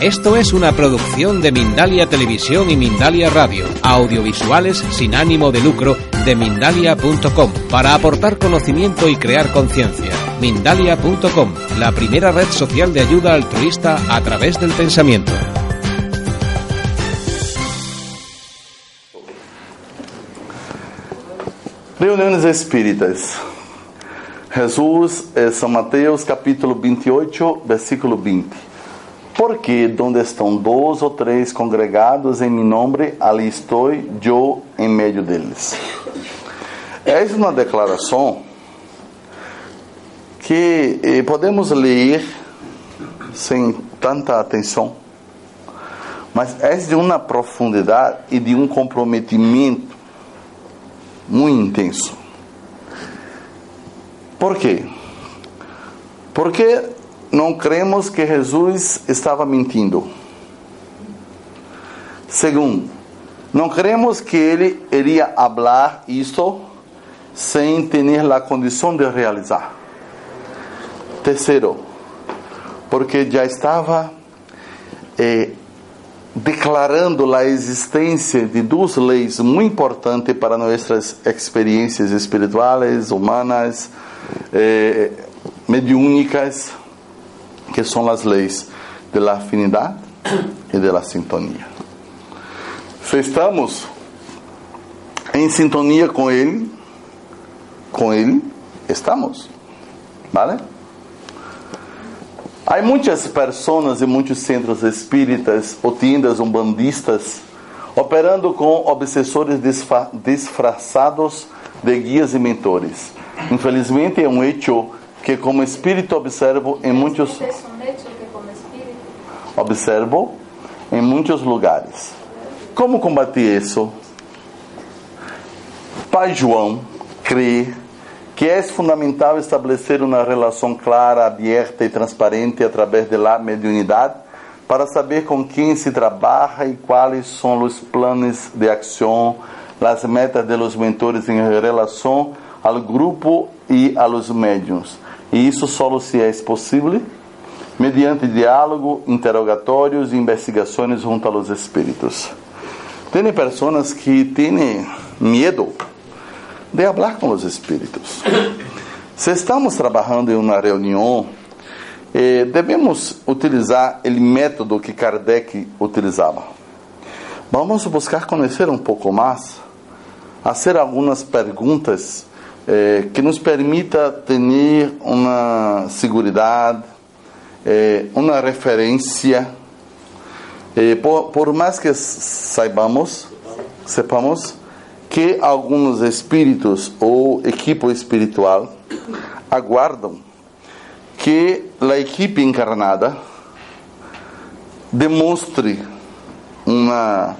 Esto es una producción de Mindalia Televisión y Mindalia Radio, audiovisuales sin ánimo de lucro de mindalia.com, para aportar conocimiento y crear conciencia. Mindalia.com, la primera red social de ayuda altruista a través del pensamiento. Reuniões Espíritas. Jesus, eh, São Mateus, capítulo 28, versículo 20. Porque donde estão dois ou três congregados em meu nome, ali estou eu em meio deles. É uma declaração que eh, podemos ler sem tanta atenção, mas é de uma profundidade e de um comprometimento muito intenso. Por quê? Porque não cremos que Jesus estava mentindo. Segundo, não cremos que ele iria falar isto sem ter a condição de realizar. Terceiro, porque já estava eh, declarando a existência de duas leis muito importantes para nossas experiências espirituais, humanas, eh, mediúnicas, que são as leis da afinidade e da sintonia. Se estamos em sintonia com Ele, com Ele estamos, vale? Há muitas pessoas e muitos centros espíritas, ou tindas umbandistas, operando com obsessores disfarçados de guias e mentores. Infelizmente, é um hecho que, como espírito, observo em muitos observo em muitos lugares. Como combater isso? Pai João crê que é fundamental estabelecer uma relação clara, aberta e transparente através da mediunidade para saber com quem se trabalha e quais são os planos de ação, as metas de los mentores em relação ao grupo e a los médiums. E isso só se é possível mediante diálogo, interrogatórios e investigações junto aos espíritos. Tem pessoas que têm medo de falar com os espíritos. Se estamos trabalhando em uma reunião, eh, devemos utilizar o método que Kardec utilizava. Vamos buscar conhecer um pouco mais, fazer algumas perguntas eh, que nos permita ter uma segurança, eh, uma referência. Eh, por, por mais que saibamos, sepamos que alguns espíritos ou equipe espiritual aguardam que a equipe encarnada demonstre uma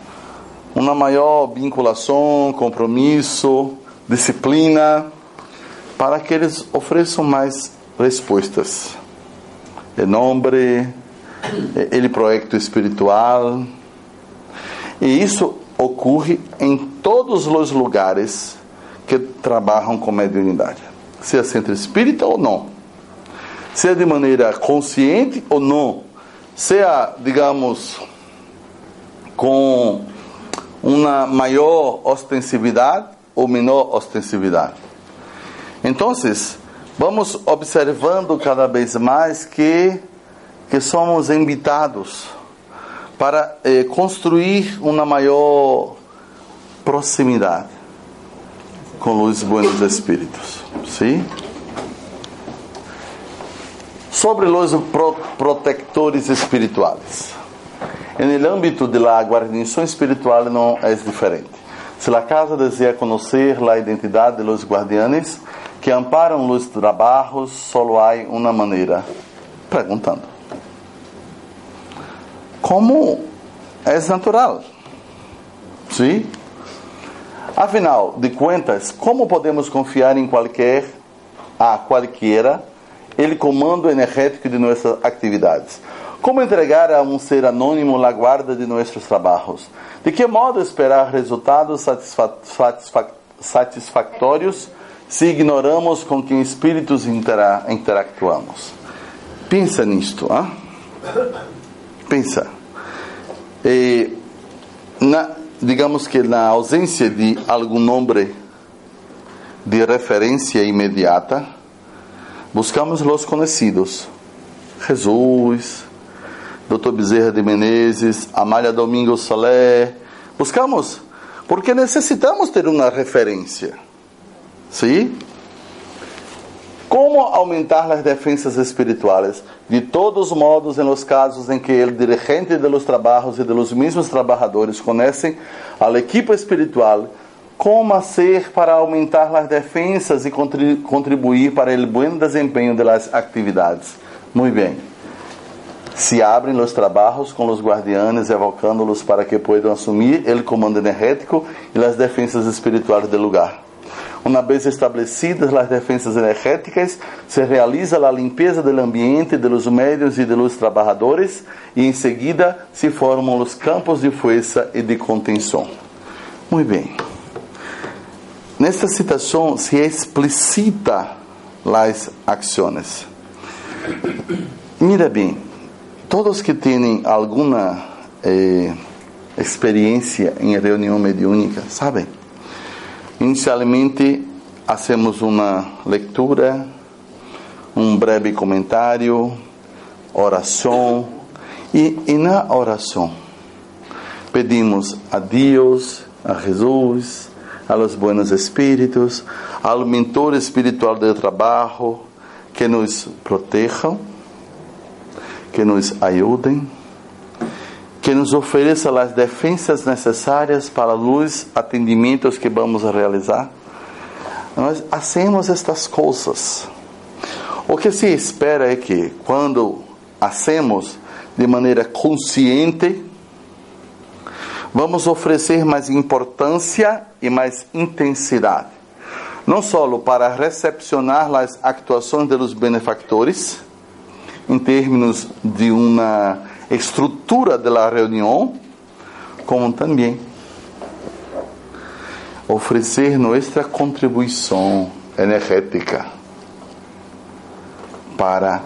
uma maior vinculação, compromisso, disciplina, para que eles ofereçam mais respostas. Em nome, ele projeto espiritual. E isso ocorre em todos os lugares que trabalham com mediunidade, seja centro espírita ou não, seja de maneira consciente ou não, seja, digamos, com uma maior ostensividade ou menor ostensividade. Então, vamos observando cada vez mais que, que somos invitados para eh, construir uma maior proximidade com os buenos espíritos. Sim? Sobre os pro protectores espirituais. No âmbito da guarnição espiritual não é diferente. Se a casa deseja conhecer a identidade dos guardianes que amparam os trabalhos, só há uma maneira: perguntando. Como é natural. Sim? Afinal de contas, como podemos confiar em qualquer, a qualquer, ele comando energético de nossas atividades? Como entregar a um ser anônimo a guarda de nossos trabalhos? De que modo esperar resultados satisfa satisfa satisfatórios se ignoramos com que espíritos intera interactuamos? Pensa nisto, ah? Pensa. E, na, digamos que na ausência de algum nome de referência imediata, buscamos os conhecidos. Jesus, Dr. Bezerra de Menezes, Amália Domingos Solé. Buscamos, porque necessitamos ter uma referência. Sim? Como aumentar as defensas espirituais? De todos modos, em los casos em que o dirigente de los trabalhos e de los mesmos trabalhadores conhecem a equipe espiritual, como fazer para aumentar as defensas e contribuir para o bom desempenho das atividades? Muito bem. Se abrem os trabalhos com os guardianes, evocando-los para que possam assumir o comando energético e as defensas espirituais do lugar. Uma vez establecidas as defensas energéticas, se realiza a limpeza do ambiente, dos médios e dos trabalhadores, e em seguida se formam os campos de força e de contenção. Muito bem. Nesta citação se explicita as ações. Mira bem, todos que têm alguma eh, experiência em reunião mediúnica sabem Inicialmente, hacemos uma leitura, um breve comentário, oração, e, e na oração pedimos a Deus, a Jesus, a los buenos espíritos, ao mentor espiritual do trabalho, que nos protejam, que nos ajudem que nos ofereça as defensas necessárias para os atendimentos que vamos realizar. Nós hacemos estas coisas. O que se espera é que, quando hacemos de maneira consciente, vamos oferecer mais importância e mais intensidade. Não só para recepcionar as actuações dos benefactores, em termos de uma estrutura da reunião, como também oferecer nossa contribuição energética para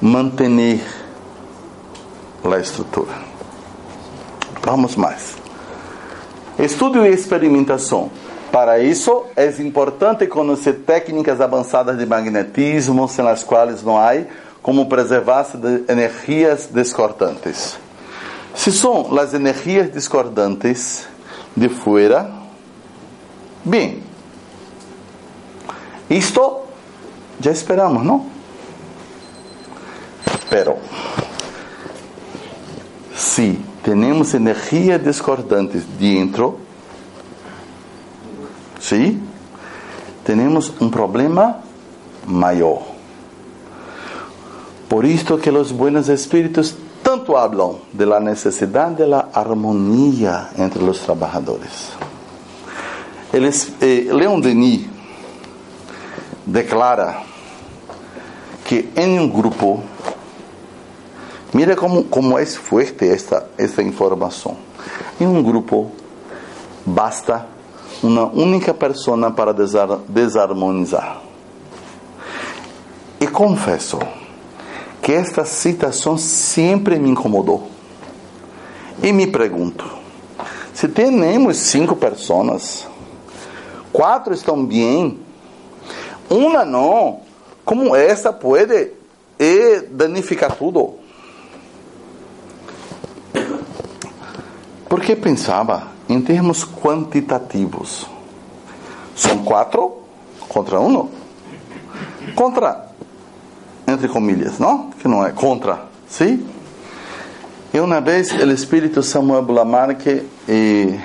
manter a estrutura. Vamos mais. Estudo e experimentação. Para isso, é importante conhecer técnicas avançadas de magnetismo, sem as quais não há como preservar-se de energias discordantes. Se são as energias discordantes de fora, bem, isto já esperamos, não? Pero, se temos energias discordantes dentro, sim, temos um problema maior. Por isto que os buenos espíritos tanto hablam de la necesidade de la armonía entre os trabalhadores. Eles, eh, Leon Denis declara que em um grupo, mira como, como é forte esta, esta informação. Em um grupo, basta uma única pessoa para desar, desarmonizar. E confesso, que esta citação sempre me incomodou. E me pergunto: se temos cinco pessoas, quatro estão bem, uma não, como esta pode danificar tudo? Porque pensava em termos quantitativos. São quatro contra um. Contra entre comillas, não? Que não é contra, sim? E uma vez o espírito Samuel Blamarque, e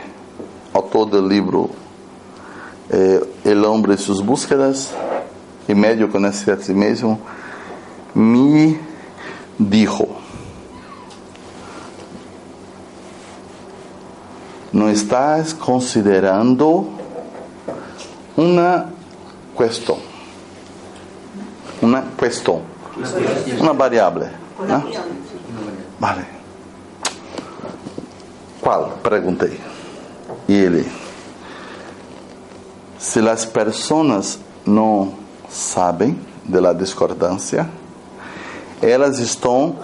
autor do livro eh, El Hombre e suas búsquedas, e médio conhece a si mesmo, me dijo, não estás considerando uma questão uma questão, uma variável. Né? Vale. Qual? Perguntei. E ele, se as pessoas não sabem da discordância, elas estão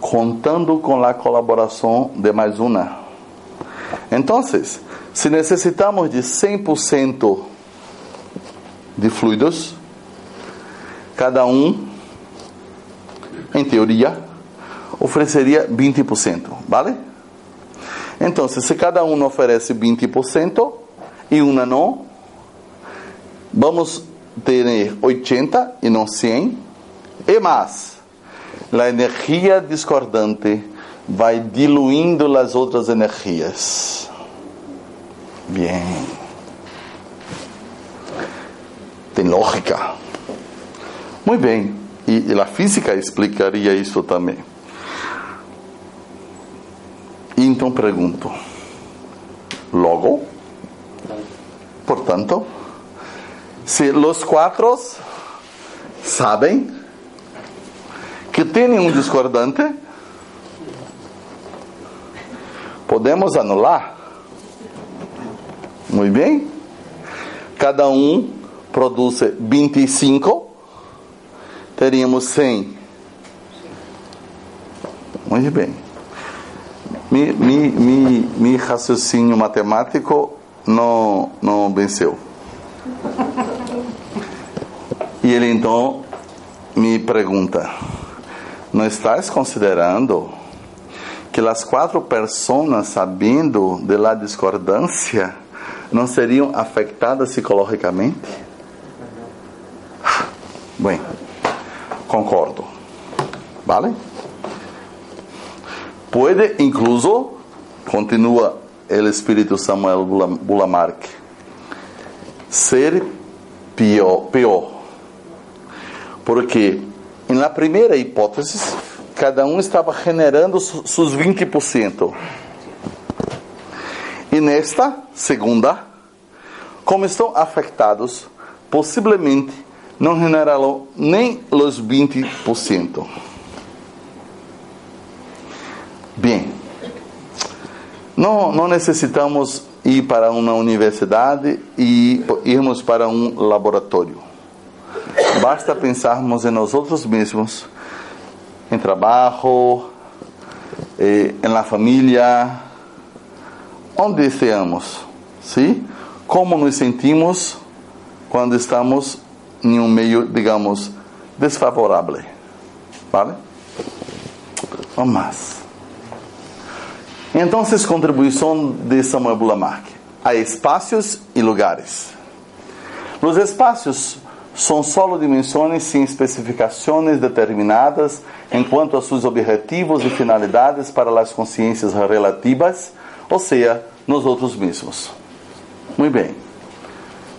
contando com a colaboração de mais uma. Então, se necessitamos de 100% de fluidos, cada um, em teoria, ofereceria 20%, vale? Então, se cada um oferece 20% e uma não, vamos ter 80 e não 100, e mais, a energia discordante vai diluindo as outras energias. Bem. Tem lógica. Muito bem. E, e a física explicaria isso também. Então pergunto: logo, portanto, se os quatro sabem que tem um discordante, podemos anular. Muito bem? Cada um produz 25, teríamos 100. Muito bem. Mi, mi, mi, mi raciocínio matemático não, não venceu. E ele então me pergunta: Não estás considerando que as quatro pessoas, sabendo da discordância, não seriam afetadas psicologicamente? Bem, concordo. Vale? Pode, incluso, continua o espírito Samuel Bulamark, ser pior. Porque, na primeira hipótese, cada um estava generando seus 20%. E nesta segunda, como estão afetados, possivelmente não generarão nem os 20%. Bem, não, não necessitamos ir para uma universidade e irmos para um laboratório. Basta pensarmos em nós outros mesmos, em trabalho, eh, la família, onde estamos, sim? Como nos sentimos quando estamos em um meio, digamos, desfavorável, vale? Mais. Então, contribuição de Samuel Bulamark a espaços e lugares. Os espaços são só dimensões sem especificações determinadas enquanto a seus objetivos e finalidades para as consciências relativas, ou seja, nos outros mesmos. Muito bem.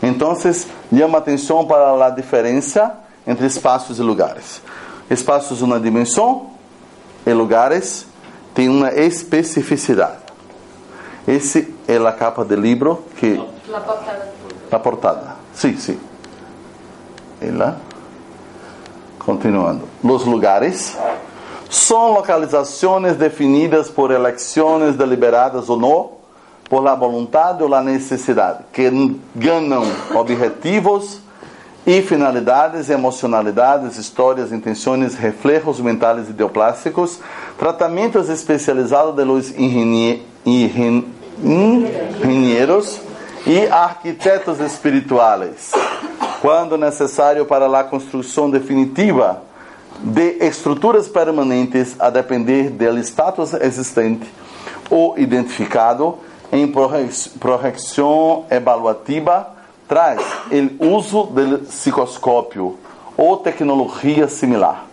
Então, chama atenção para a diferença entre espaços e lugares. Espaços uma dimensão e lugares têm uma especificidade. Esse é a capa do livro que. La portada. A portada. Sim, sim. Ela. Continuando. Os lugares são localizações definidas por eleições deliberadas ou não, por la vontade ou la necessidade, que ganham objetivos e finalidades, emocionalidades, histórias, intenções, reflejos mentais ideoplásticos, tratamentos especializados de los engenheiros e arquitetos espirituais quando necessário para a construção definitiva de estruturas permanentes a depender do status existente ou identificado em projeção evaluativa traz o uso do psicoscópio ou tecnologia similar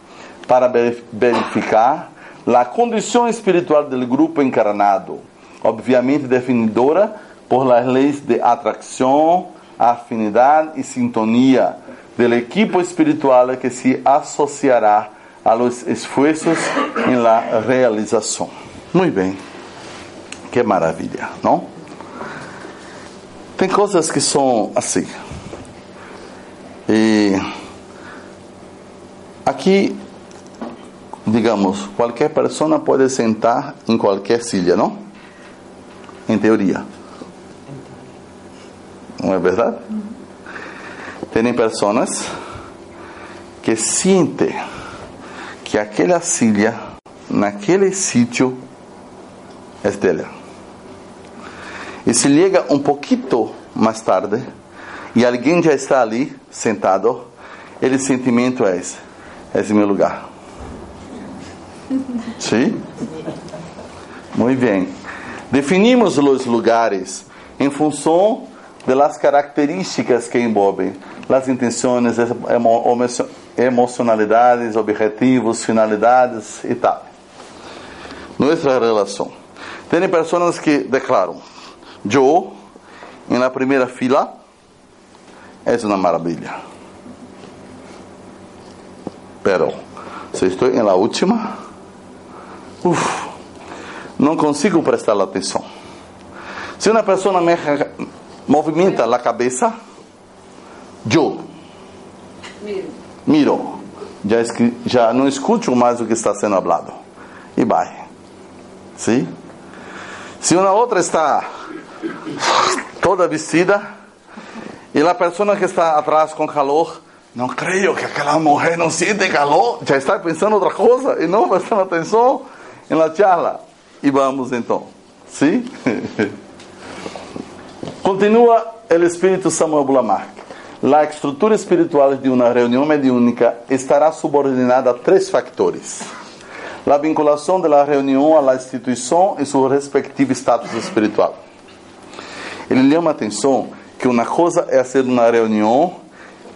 para verificar a condição espiritual do grupo encarnado, obviamente definidora por las leis de atração afinidade e sintonia do equipo espiritual que se associará a los esfuerzos em la realização. Muito bem. Que maravilha, não? Tem coisas que são assim. E aqui digamos, qualquer pessoa pode sentar em qualquer silha, não? Em teoria. Não é verdade? Tem pessoas que sentem que aquela silha, naquele sítio, é dela. E se liga um pouquinho mais tarde e alguém já está ali sentado, ele sentimento é esse: esse é meu lugar. Sim? Muito bem. Definimos os lugares em função das características que envolvem as intenções, emocionalidades, objetivos, finalidades e tal. Nossa relação. Tem pessoas que declaram: Eu, em la primeira fila, é uma maravilha. Pero, se estou em la última, uf, não consigo prestar atenção. Se uma pessoa me movimenta a cabeça, eu miro, miro. Já, já não escuto mais o que está sendo falado. E vai. Sim? Se uma outra está toda vestida e a pessoa que está atrás com calor, não creio que aquela mulher não sente calor, já está pensando outra coisa e não prestando atenção na charla. E vamos então. Sim? Continua o espírito Samuel Blamarck. A estrutura espiritual de uma reunião mediúnica estará subordinada a três factores: a vinculação da reunião à instituição e seu respectivo status espiritual. Ele chama a atenção que uma coisa é ser uma reunião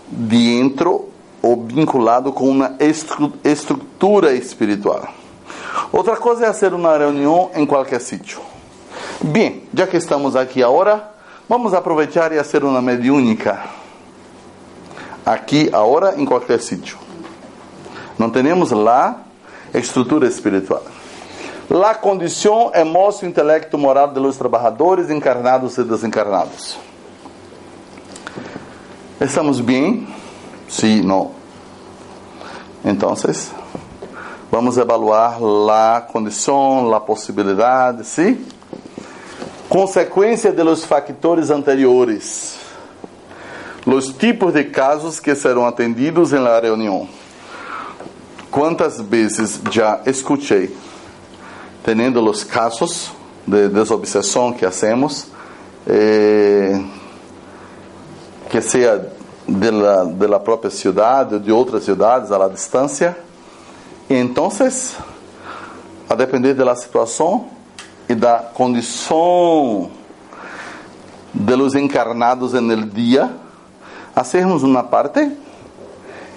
dentro ou vinculado com uma estrutura espiritual. Outra coisa é ser uma reunião em qualquer sítio. Bem, já que estamos aqui agora, vamos aproveitar e fazer uma mediúnica. Aqui, agora, em qualquer sítio. Não temos lá estrutura espiritual. La condição, emoção, intelecto, moral de los trabalhadores encarnados e desencarnados. ¿Estamos bem? Sim, não. Então, vamos evaluar a condição, a possibilidade, sim? Consequência de los factores anteriores. Los tipos de casos que serão atendidos em la reunião. Quantas vezes já escutei, tendo os casos de desobsessão que hacemos, eh, que seja de la, de la própria cidade ou de outras cidades a distância. Então, a depender da situação e da condição de los encarnados en el dia, hacermos parte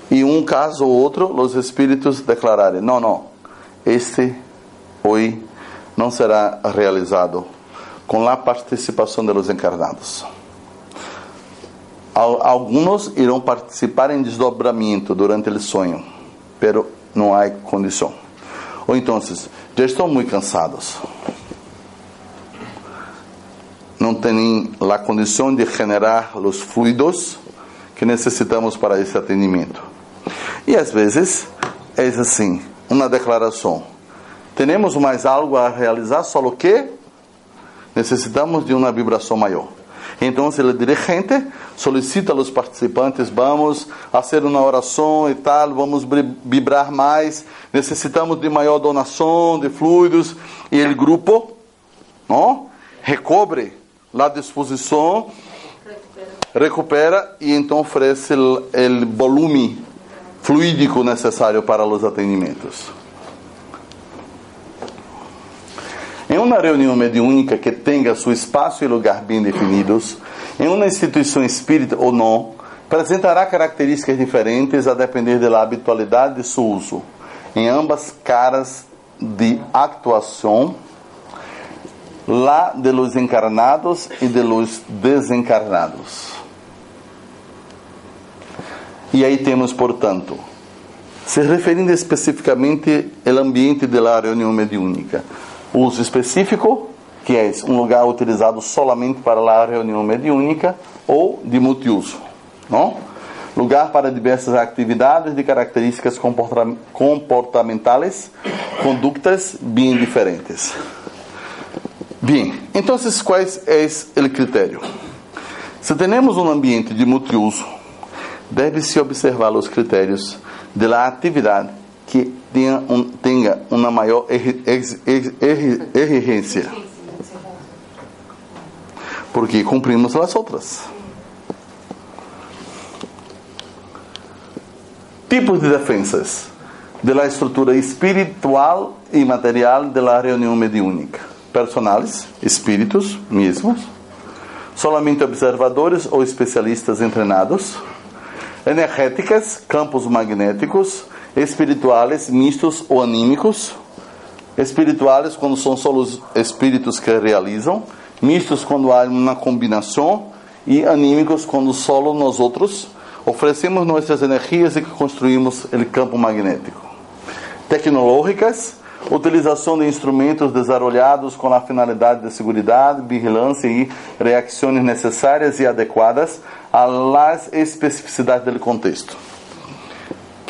e um caso ou outro, os espíritos declararem: não, não, este hoje não será realizado com a participação de los encarnados. Alguns irão participar em desdobramento durante o sonho, pero não há condição. Ou então, já estão muito cansados. Não têm a condição de generar os fluidos que necessitamos para esse atendimento. E às vezes é assim, uma declaração. Temos mais algo a realizar, só que necessitamos de uma vibração maior. Então, o dirigente solicita aos participantes: vamos fazer uma oração e tal, vamos vibrar mais, necessitamos de maior donação de fluidos. E o grupo não, recobre a disposição, recupera e então oferece o volume fluídico necessário para os atendimentos. Em uma reunião mediúnica que tenha seu espaço e lugar bem definidos, em uma instituição espírita ou não, apresentará características diferentes a depender da habitualidade de seu uso, em ambas caras de actuação, lá de los encarnados e de los desencarnados. E aí temos, portanto, se referindo especificamente ao ambiente da reunião mediúnica, uso específico, que é um lugar utilizado solamente para a reunião mediúnica ou de multiuso, não? lugar para diversas atividades de características comporta- comportamentales, conductas bem diferentes. Bien, entonces, ¿cuál es el criterio? Se tenemos um ambiente de multiuso, deve-se observar os critérios de la atividade que tenha, um, tenha uma maior exi- ex- ex- ex- exigência, porque cumprimos as outras. Tipos de defensas. De la estrutura espiritual e material de la reunião mediúnica. Personales, espíritos mesmos, solamente observadores ou especialistas treinados, energéticas, campos magnéticos, espirituais, mistos ou anímicos, espirituais quando são só os espíritos que realizam, mistos quando há uma combinação. E anímicos quando solo nós outros. Oferecemos nossas energias e construímos o campo magnético. Tecnológicas, utilização de instrumentos desarrollados com a finalidade de segurança, vigilância e reações necessárias e adequadas às especificidades do contexto.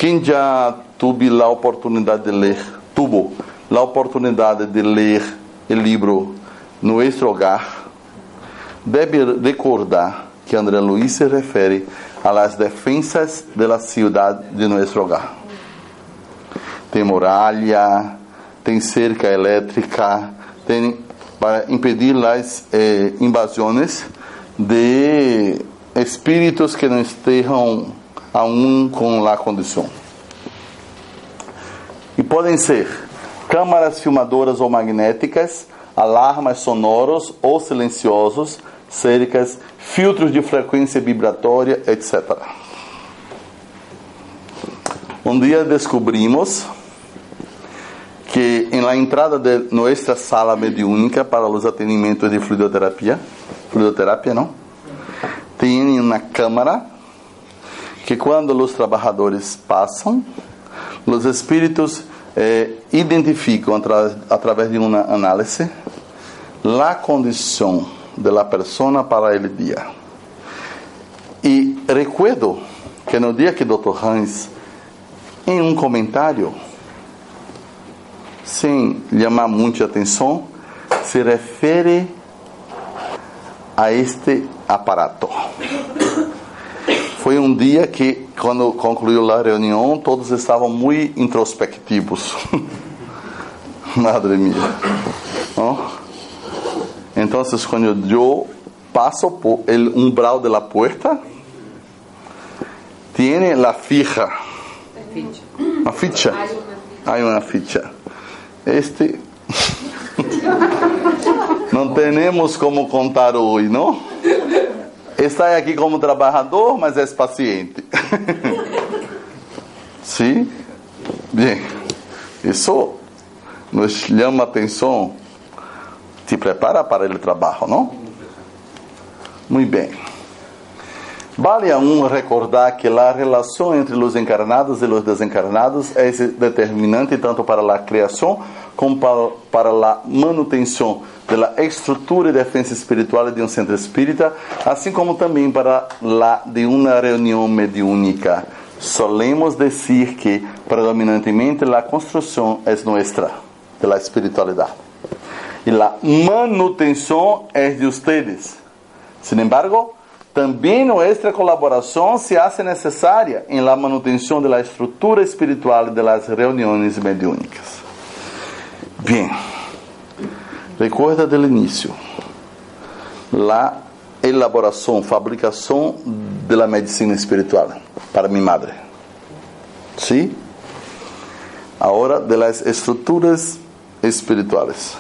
Quem já teve a oportunidade de ler, tuvo a oportunidade de ler o livro Nuestro Hogar, deve recordar que André Luiz se refere las defensas de la ciudad de nuestro hogar. Tem muralha, tem cerca elétrica, tem para impedir as eh, invasões de espíritos que não estejam aún com a condição. E podem ser câmaras filmadoras ou magnéticas, alarmas sonoros ou silenciosos, cercas, filtros de frequência vibratória, etc. Um dia descobrimos que em la entrada de nossa sala mediúnica para os atendimentos de fluidoterapia, fluidoterapia não, tem uma câmara que quando os trabalhadores passam, os espíritos eh, identificam atra através de uma análise a condição de la persona para el dia. E recuerdo que no dia que Dr. Hans, em um comentário, sem chamar muita atenção, se refere a este aparato. Foi um dia que, quando concluiu a reunião, todos estavam muito introspectivos. Madre mía. ¿No? Entonces, cuando yo paso por el umbral de la puerta, tiene la fija. Una ficha. Hay una ficha. Este. não temos como contar hoje, não? Está aqui como trabalhador, mas é paciente. Sim? Bem, isso nos chama atenção te prepara para o trabalho, não? Muito bem. Vale aún recordar que a relação entre os encarnados e os desencarnados é determinante tanto para a criação como para, a manutenção da estrutura e defesa espiritual de um centro espírita, assim como também para a de uma reunião mediúnica. Solemos dizer que predominantemente a construção é nossa, da espiritualidade. E a manutenção é de ustedes. Sin embargo, também nossa colaboração se hace necessária em la manutenção da estrutura espiritual de las reuniões mediúnicas. Bien, recuerda del início, la elaboração, fabricação de la medicina espiritual para mi madre. ¿Sí? Ahora de las estruturas espirituales.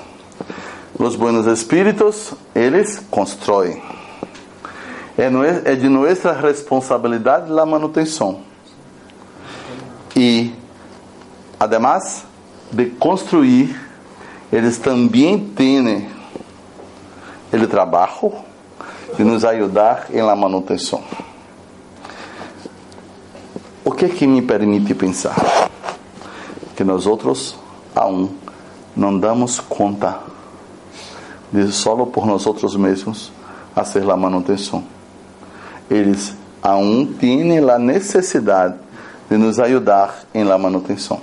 Los buenos espíritus, eles constroem. É, é de nossa responsabilidade a manutenção. E, además de construir, eles também têm o trabalho de nos ajudar em la manutenção. O que que me permite pensar? Que nós outros, aún, não damos conta de solo por nós outros mesmos a manutenção. Eles aún tiene la necesidad de nos ayudar en la manutenção.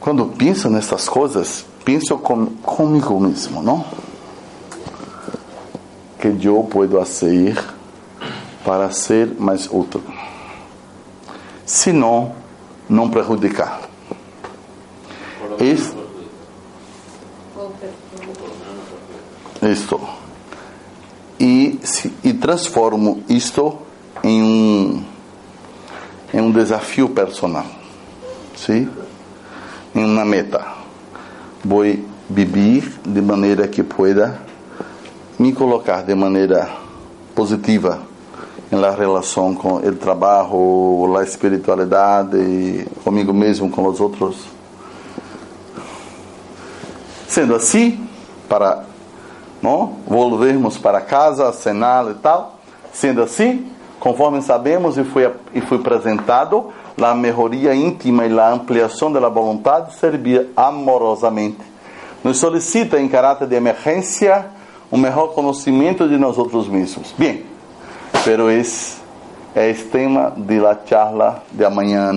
Quando penso nessas coisas, penso com, comigo mesmo, não? Que eu posso fazer para ser mais útil. Se não, não prejudicar. Isso, isto. E, transformo isto em um, em um desafio personal. Sim? Em uma meta. Vou viver de maneira que pueda me colocar de maneira positiva em la relação com o trabalho, a espiritualidade, comigo mesmo, com os outros. Sendo assim, para não volvermos para casa, cenar e tal, sendo assim, conforme sabemos e foi e foi apresentado, a melhoria íntima e a ampliação da vontade servir amorosamente. Nos solicita em caráter de emergência um melhor conhecimento de nós outros mesmos. Bem, pero esse é o tema de la charla de amanhã,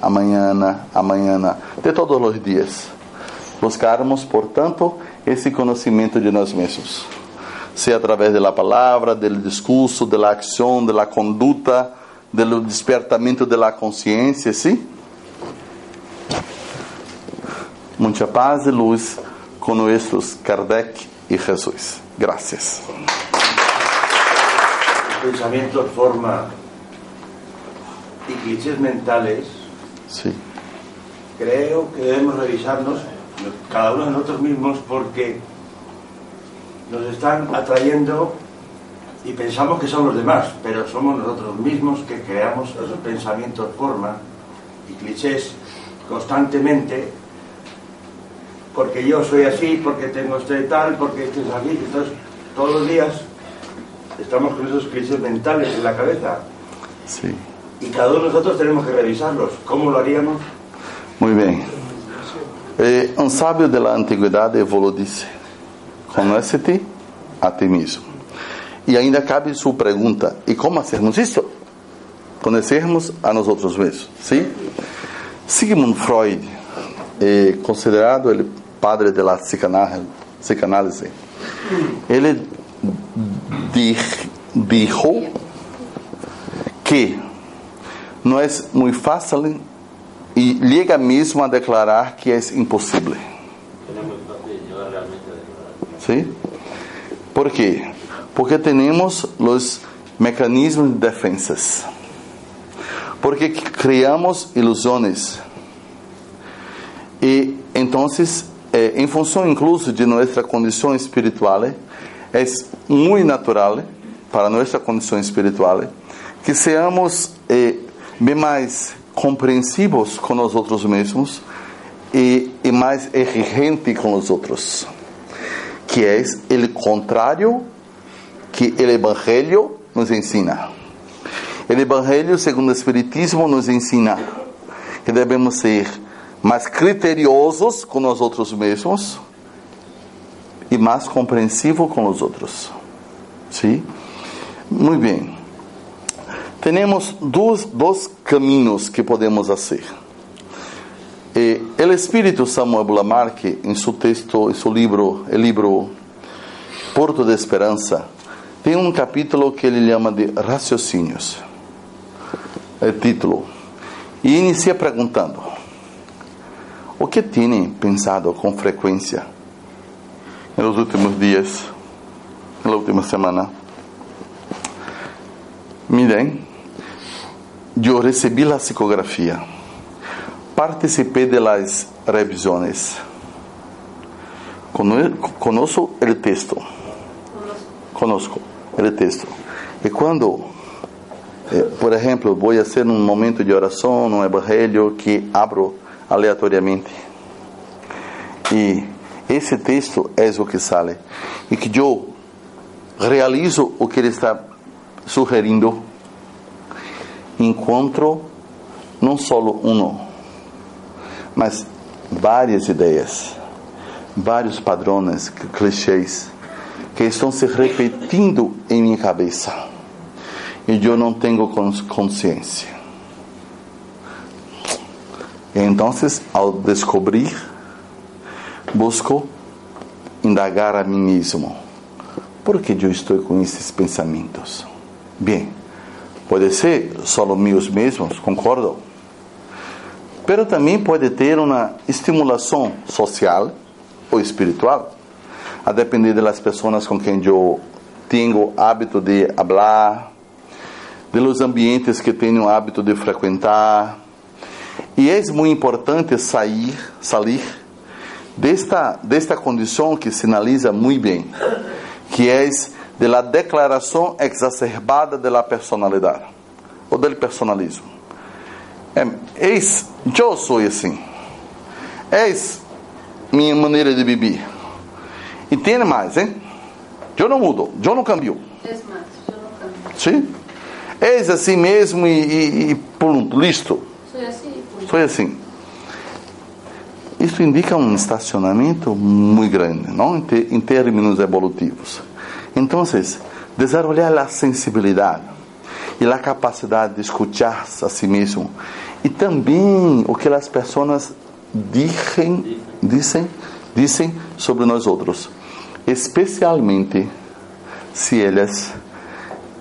amanhã, amanhã, de todos os dias. Buscarmos, portanto, esse conhecimento de nós mesmos. Seja através da palavra, do discurso, da ação, da conduta, do despertamento da consciência, sim? Muita paz e luz com nossos Kardec e Jesus. Gracias. pensamientos, forma y clichés mentales, Sí. creo que debemos revisarnos cada uno de nosotros mismos porque nos están atrayendo y pensamos que son los demás, pero somos nosotros mismos que creamos esos pensamientos, forma y clichés constantemente porque yo soy así, porque tengo este tal, porque este es así, entonces todos los días estamos con esos clichés mentales en la cabeza Sí. y cada uno de nosotros tenemos que revisarlos. ¿Cómo lo haríamos? Muy bem. Eh, um sábio da antiguidade evoluiu disse: Conhece-te a ti mesmo. E ainda cabe sua pergunta: e como fazermos isso? Conhecermos a nós outros mesmos. Sim? Sigmund Freud, é considerado o padre da psicanálise, ele di- dijo que não é muito fácil e chega mesmo a declarar que é impossível. ¿Sí? ¿Por quê? Porque temos os mecanismos de defensas. Porque criamos ilusões. E então, eh, em função incluso de nossa condição espiritual, é muito natural para nossa condição espiritual que seamos eh, bem mais compreensivos com nós outros mesmos e, e mais exigentes com os outros, que é o contrário que o Evangelho nos ensina. O Evangelho, segundo o Espiritismo, nos ensina que devemos ser mais criteriosos com nós outros mesmos e mais compreensivos com os outros. Sim? Muito bem. Temos dois, dois caminhos que podemos fazer. Eh, o Espírito Samuel Lamarck, em seu texto, em seu livro, o livro Porto de Esperança, tem um capítulo que ele chama de raciocínios. É título. E inicia perguntando: O que tem pensado com frequência nos últimos dias, na última semana? Miren, eu recebi a psicografia, participei de las revisões, Cono- conosco o texto, conosco o texto. E quando, eh, por exemplo, vou fazer um momento de oração, um evangelho que abro aleatoriamente, e esse texto é o que sale, e que eu realizo o que ele está sugerindo, encontro não só um, mas várias ideias, vários padrões, clichês, que estão se repetindo em minha cabeça. e eu não tenho cons- consciência. Então, ao descobrir, busco indagar a mim mesmo. Por que eu estou com esses pensamentos? Bem, pode ser só meus mesmos, concordo? Pero também pode ter uma estimulação social ou espiritual, a depender das pessoas com quem eu tenho hábito de falar, de los ambientes que tenho hábito de frequentar. E é muito importante sair, sair desta desta condição que sinaliza muito bem, que é de la declaração exacerbada de la personalidade ou del personalismo. Eis, eu sou assim. Eis minha maneira de viver. E tem mais, hein? Eu não mudo, eu não cambio. Es más, yo no cambio. Sim? Eis assim mesmo e, e, e pronto, listo. Foi assim. Isso indica um estacionamento muito grande, não? Em, em termos evolutivos. Então, desenvolver a sensibilidade e a capacidade de escutar a si mesmo e também o que as pessoas dizem, dizem, dizem sobre nós outros, especialmente se elas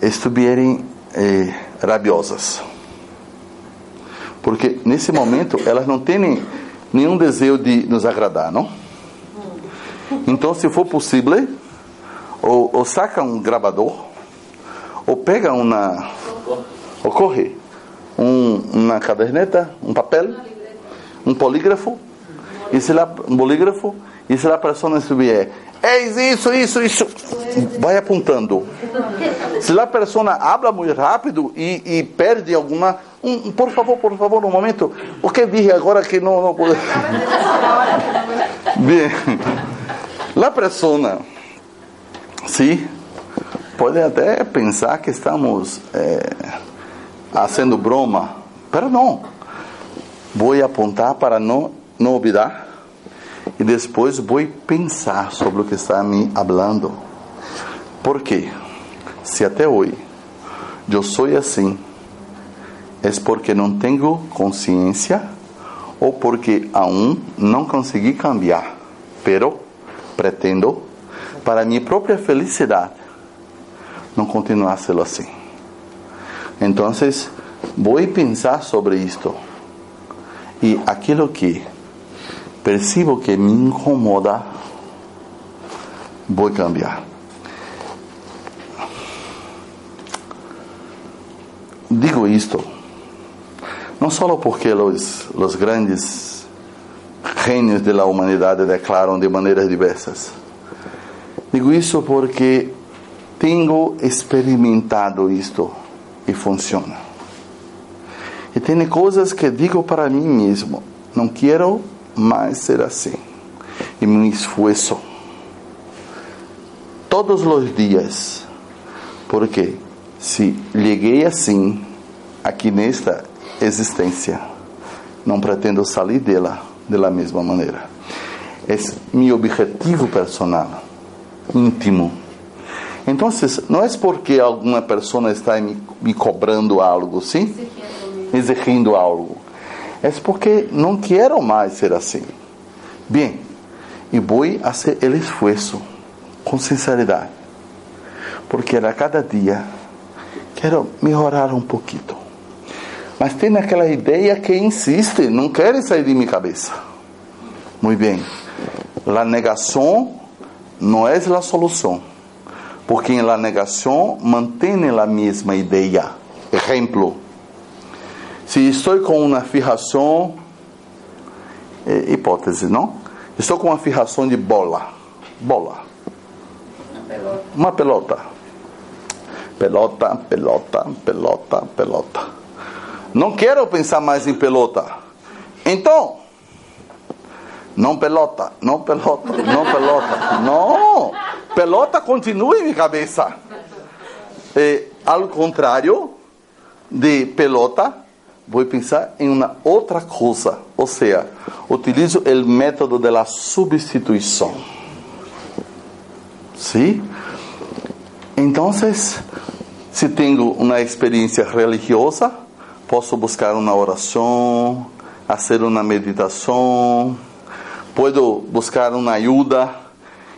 estiverem eh, rabiosas. Porque nesse momento elas não têm nenhum desejo de nos agradar, não? Então, se for possível, ou, ou saca um gravador, ou pega uma, ou corre, um, uma caderneta, um papel, um polígrafo, e se lá, um bolígrafo, e se lá a pessoa estiver, eis isso, isso, isso, vai apontando. Se a pessoa habla muito rápido e, e perde alguma, um, por favor, por favor, um momento, o que dije agora que não, não pode. Bem, a pessoa, sim, pode até pensar que estamos eh, fazendo broma, mas não. Vou apontar para não, não olvidar e depois vou pensar sobre o que está me falando. Por quê? Se até hoje eu sou assim, é porque não tenho consciência ou porque aún não consegui cambiar, pero pretendo para minha própria felicidade não continuar assim. Então, vou pensar sobre isto e aquilo que percebo que me incomoda, vou cambiar. Digo isto não só porque os, os grandes gênios da humanidade declaram de maneiras diversas. Digo isso porque tenho experimentado isto e funciona. E tem coisas que digo para mim mesmo: não quero mais ser assim. E me esforço todos os dias, porque se cheguei assim aqui nesta existência, não pretendo sair dela da mesma maneira. É meu objetivo personal, íntimo. Então, não é porque alguma pessoa está me, me cobrando algo, sim? Exigindo algo. É porque não quero mais ser assim. Bem, e vou fazer o esforço com sinceridade. Porque a cada dia quero melhorar um pouquinho. Mas tem aquela ideia que insiste, não quer sair de minha cabeça. Muito bem. A negação não é a solução. Porque na negação mantém a mesma ideia. Exemplo. Se estou com uma fijação, é, hipótese, não? Estou com uma fijação de bola. Bola. Uma pelota. Pelota, pelota, pelota, pelota. Não quero pensar mais em pelota. Então, não pelota, não pelota, não pelota. Não! Pelota continua em minha cabeça. É, ao contrário de pelota, vou pensar em uma outra coisa. Ou seja, utilizo o método da substituição. ¿Sí? Entonces, Se tenho uma experiência religiosa, posso buscar uma oração, fazer uma meditação, posso buscar uma ajuda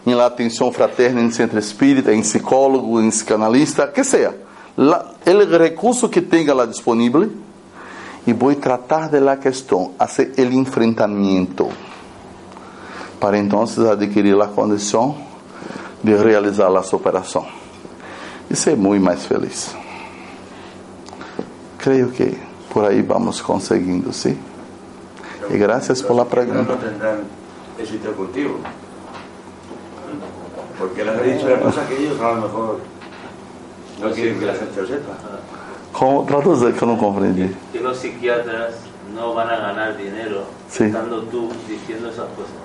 em la atenção fraterna em centro espírita, em psicólogo, em psicanalista, que seja. o recurso que tenha lá disponível e vou tratar de la questão, fazer o enfrentamento para então adquirir a condição de realizar a superação e ser muito mais feliz. Creio que por aí vamos conseguindo, sim? E graças por la pergunta. No contigo. Porque les he dicho una cosa que ellos a lo mejor no quieren que la gente lo sepa. Como traduzir que eu não compreendi? que los psiquiatras no van a ganar dinero Sí. estando tú diciendo esas cosas.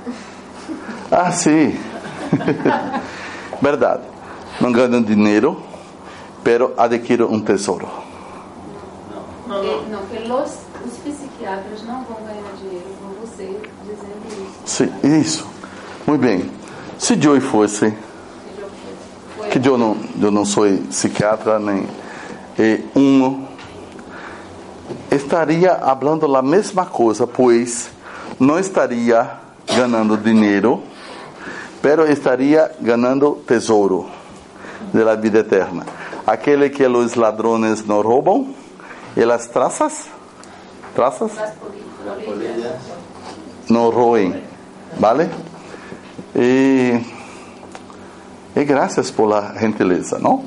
Ah, sim. Verdade. Não ganham dinheiro, pero adquirem um tesouro. Que, não, que los, os psiquiatras não vão ganhar dinheiro com você dizendo Sim, isso. Muito bem. Se eu fosse, Que eu não, eu não sou psiquiatra nem eh, um, estaria falando a mesma coisa, pois não estaria ganhando dinheiro, pero estaria ganhando tesouro da vida eterna. Aquele que os ladrones não roubam, e as traças, traças, não roem, vale? E, e graças por la gentileza, não?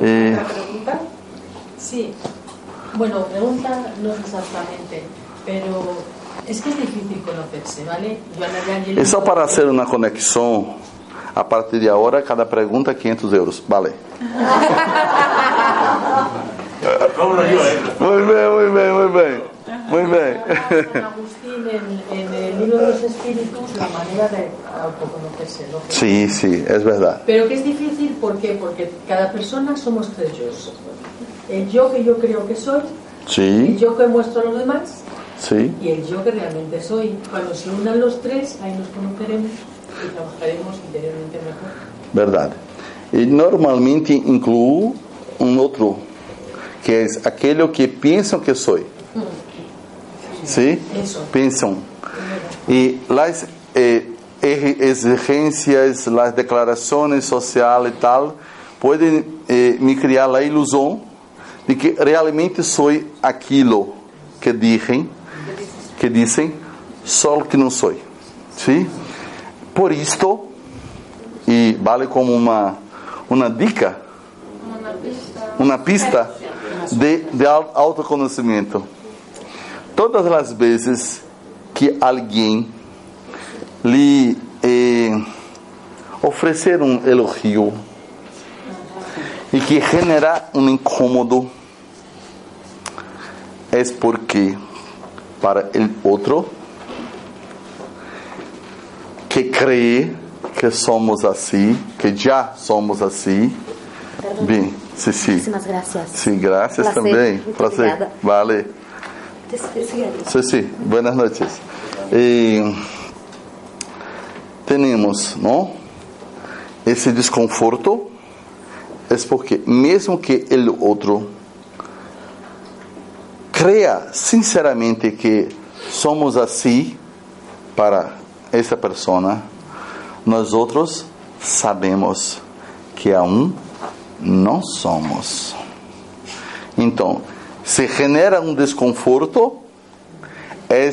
E, ¿Otra pregunta? Sí. Bueno, pregunta no exactamente, pero es que es difícil conocerse, ¿vale? Yo e só para hacer uma conexão, a partir de agora, cada pergunta 500 euros, vale? ¿Cómo lo digo? Muito bem, muito bem, muito bem, bem. San Agustín en, en el libro de los espíritus la manera de autoconocerse, ¿no? Sim, sim, é verdade. Pero que es difícil, ¿por qué? Porque cada persona somos tres yo. El yo que yo creo que soy, el Sim, yo que muestro a los demás sim, y el yo que realmente soy. Cuando se unan los tres, ahí nos conoceremos y trabajaremos interiormente mejor. verdade. E normalmente incluo um outro, que é aquele que pensam que sou. Sim? Eso. Pensam. E as eh, exigências, as declarações sociais e tal, podem eh, me criar a ilusão de que realmente sou aquilo que dizem, que dizem, só que não sou. Sim? Por isto, e vale como uma, uma dica, Uma pista. de, de au- autoconhecimento. Todas as vezes que alguém lhe eh, oferecer um elogio e que generar um incômodo, é porque para o outro que crê que somos assim, que já somos assim, bem, sim, sim. Gracias Placer, también. muito Placer. obrigada. Vale. Sí, sí. Buenas noches. Eh, tenemos, ¿no? Esse desconforto é porque mesmo que o outro crea sinceramente que somos assim para essa pessoa, nós outros sabemos que aún não somos. Então, se genera um desconforto, é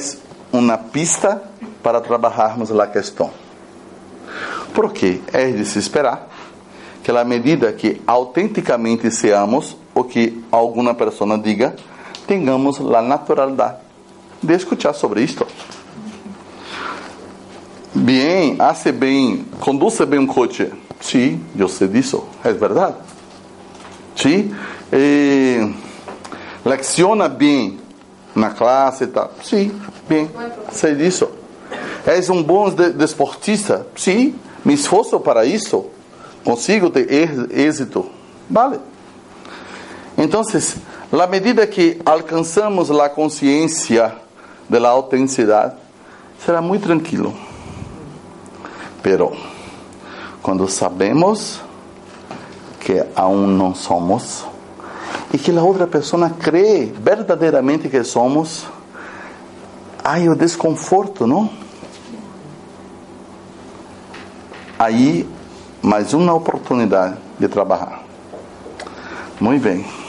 uma pista para trabalharmos a questão. Porque é de se esperar que, à medida que autenticamente seamos o que alguma pessoa diga, tenhamos a naturalidade de escutar sobre isto. Bem, hace bem, conduz bem um coche. Sim, eu sei disso, é verdade. Sim, eh, lecciona bem na classe e tal. Sim, bem, sei disso. És um bom de- desportista? Sim, me esforço para isso. Consigo ter êx- êxito. Vale. Então, à medida que alcançamos a consciência da autenticidade, será muito tranquilo. Pero, quando sabemos que aún no somos y que la otra persona cree verdaderamente que somos, hay el desconforto, ¿no? Aí, mais uma oportunidade de trabalhar. Muito bem.